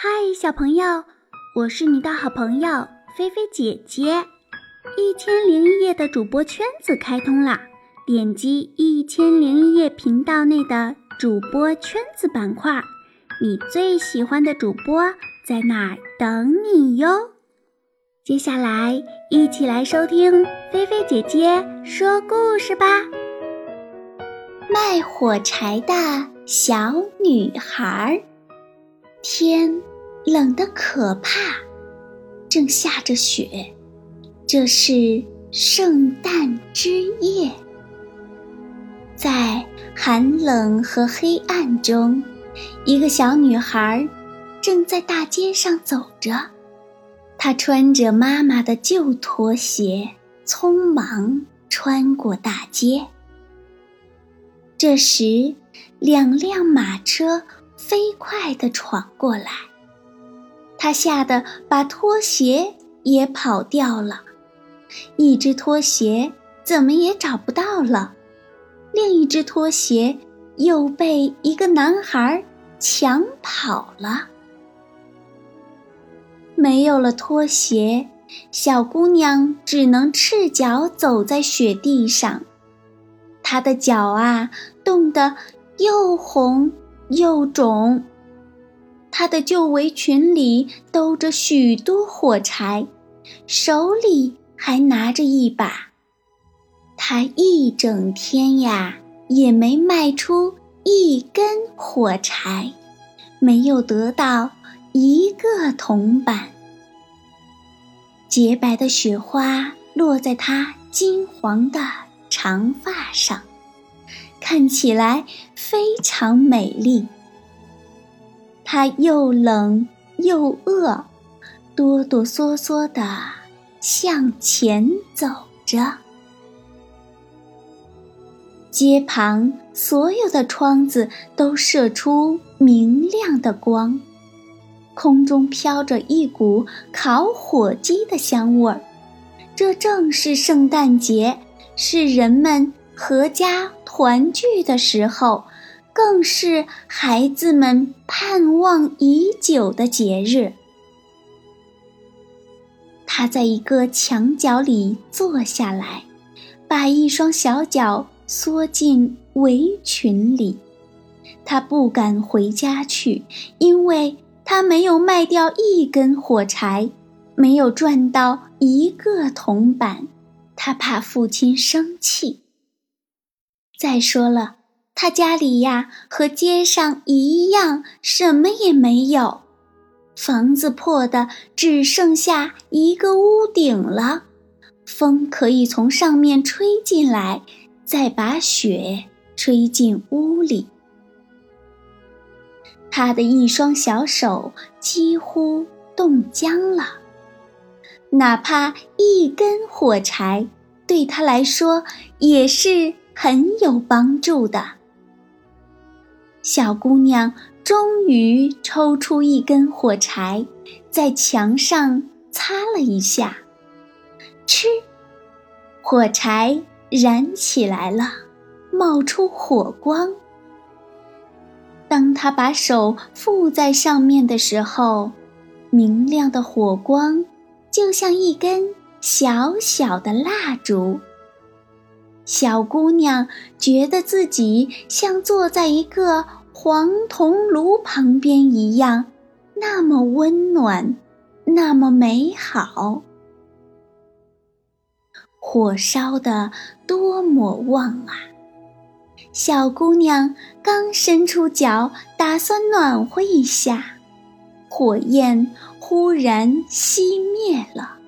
嗨，小朋友，我是你的好朋友菲菲姐姐。一千零一夜的主播圈子开通啦！点击一千零一夜频道内的主播圈子板块，你最喜欢的主播在那儿等你哟。接下来，一起来收听菲菲姐姐说故事吧。卖火柴的小女孩，天。冷得可怕，正下着雪。这是圣诞之夜，在寒冷和黑暗中，一个小女孩正在大街上走着。她穿着妈妈的旧拖鞋，匆忙穿过大街。这时，两辆马车飞快地闯过来。他吓得把拖鞋也跑掉了，一只拖鞋怎么也找不到了，另一只拖鞋又被一个男孩抢跑了。没有了拖鞋，小姑娘只能赤脚走在雪地上，她的脚啊冻得又红又肿。她的旧围裙里兜着许多火柴，手里还拿着一把。她一整天呀也没卖出一根火柴，没有得到一个铜板。洁白的雪花落在她金黄的长发上，看起来非常美丽。他又冷又饿，哆哆嗦嗦地向前走着。街旁所有的窗子都射出明亮的光，空中飘着一股烤火鸡的香味儿。这正是圣诞节，是人们阖家团聚的时候。更是孩子们盼望已久的节日。他在一个墙角里坐下来，把一双小脚缩进围裙里。他不敢回家去，因为他没有卖掉一根火柴，没有赚到一个铜板。他怕父亲生气。再说了。他家里呀，和街上一样，什么也没有，房子破的只剩下一个屋顶了，风可以从上面吹进来，再把雪吹进屋里。他的一双小手几乎冻僵了，哪怕一根火柴，对他来说也是很有帮助的。小姑娘终于抽出一根火柴，在墙上擦了一下，吃，火柴燃起来了，冒出火光。当她把手附在上面的时候，明亮的火光就像一根小小的蜡烛。小姑娘觉得自己像坐在一个黄铜炉旁边一样，那么温暖，那么美好。火烧的多么旺啊！小姑娘刚伸出脚，打算暖和一下，火焰忽然熄灭了，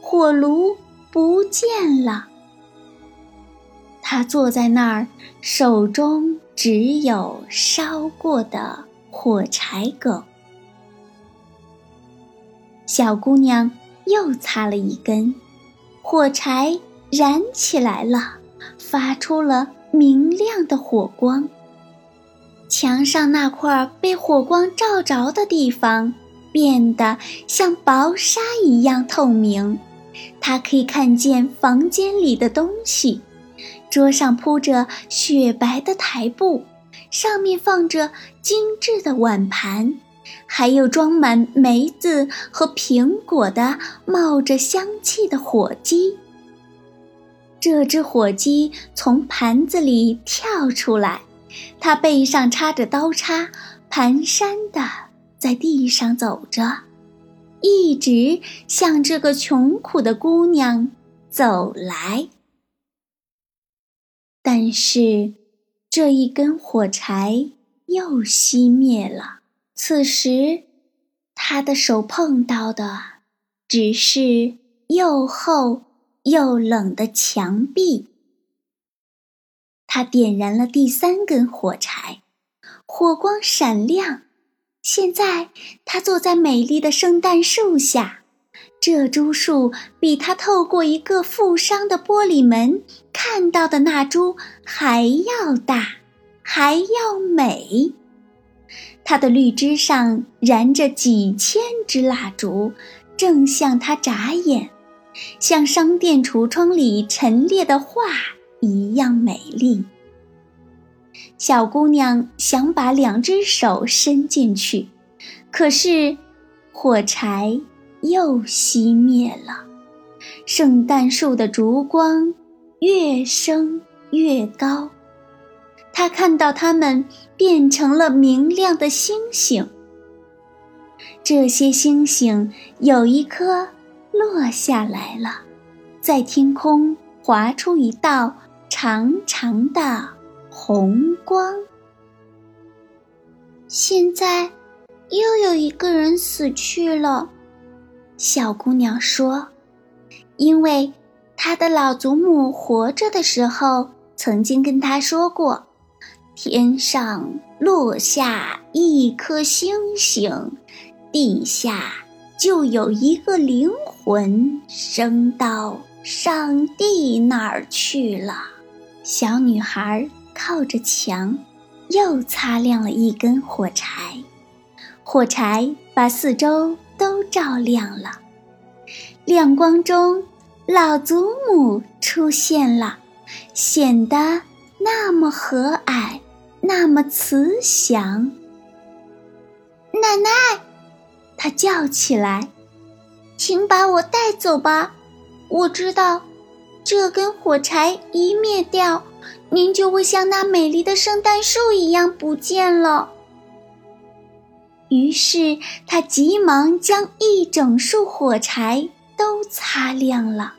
火炉不见了。她坐在那儿，手中只有烧过的火柴梗。小姑娘又擦了一根，火柴燃起来了，发出了明亮的火光。墙上那块被火光照着的地方变得像薄纱一样透明，她可以看见房间里的东西。桌上铺着雪白的台布，上面放着精致的碗盘，还有装满梅子和苹果的冒着香气的火鸡。这只火鸡从盘子里跳出来，它背上插着刀叉，蹒跚的在地上走着，一直向这个穷苦的姑娘走来。但是，这一根火柴又熄灭了。此时，他的手碰到的只是又厚。又冷的墙壁。他点燃了第三根火柴，火光闪亮。现在他坐在美丽的圣诞树下，这株树比他透过一个富商的玻璃门看到的那株还要大，还要美。它的绿枝上燃着几千支蜡烛，正向他眨眼。像商店橱窗里陈列的画一样美丽。小姑娘想把两只手伸进去，可是火柴又熄灭了。圣诞树的烛光越升越高，他看到它们变成了明亮的星星。这些星星有一颗。落下来了，在天空划出一道长长的红光。现在又有一个人死去了，小姑娘说：“因为她的老祖母活着的时候，曾经跟她说过，天上落下一颗星星，地下。”就有一个灵魂升到上帝那儿去了。小女孩靠着墙，又擦亮了一根火柴，火柴把四周都照亮了。亮光中，老祖母出现了，显得那么和蔼，那么慈祥。奶奶。他叫起来：“请把我带走吧！我知道，这根火柴一灭掉，您就会像那美丽的圣诞树一样不见了。”于是他急忙将一整束火柴都擦亮了，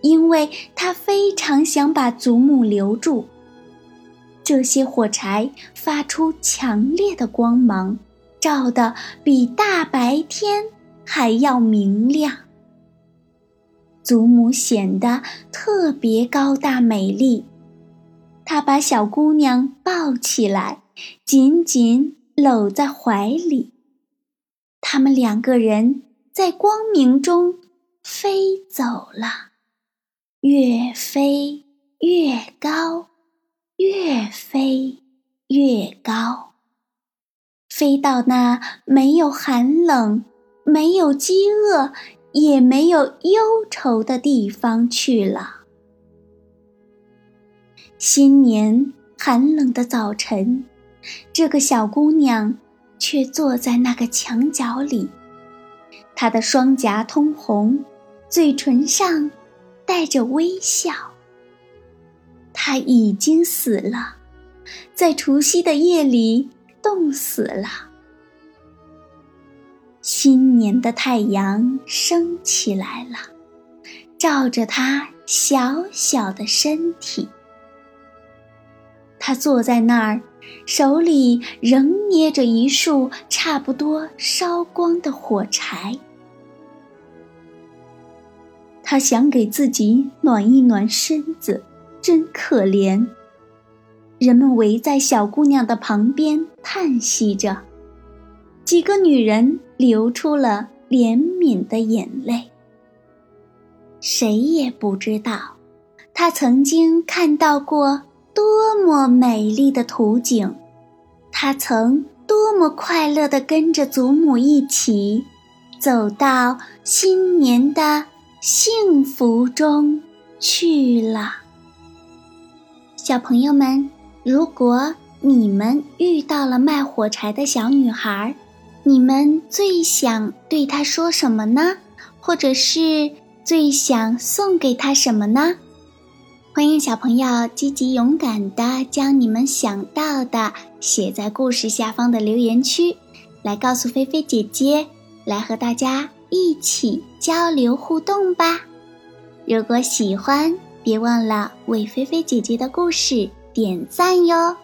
因为他非常想把祖母留住。这些火柴发出强烈的光芒。照得比大白天还要明亮。祖母显得特别高大美丽，她把小姑娘抱起来，紧紧搂在怀里。他们两个人在光明中飞走了，越飞越高，越飞越高。飞到那没有寒冷、没有饥饿、也没有忧愁的地方去了。新年寒冷的早晨，这个小姑娘却坐在那个墙角里，她的双颊通红，嘴唇上带着微笑。她已经死了，在除夕的夜里。冻死了。新年的太阳升起来了，照着她小小的身体。他坐在那儿，手里仍捏着一束差不多烧光的火柴。他想给自己暖一暖身子，真可怜。人们围在小姑娘的旁边，叹息着。几个女人流出了怜悯的眼泪。谁也不知道，她曾经看到过多么美丽的图景，她曾多么快乐地跟着祖母一起，走到新年的幸福中去了。小朋友们。如果你们遇到了卖火柴的小女孩，你们最想对她说什么呢？或者是最想送给她什么呢？欢迎小朋友积极勇敢的将你们想到的写在故事下方的留言区，来告诉菲菲姐姐，来和大家一起交流互动吧。如果喜欢，别忘了为菲菲姐姐的故事点赞哟。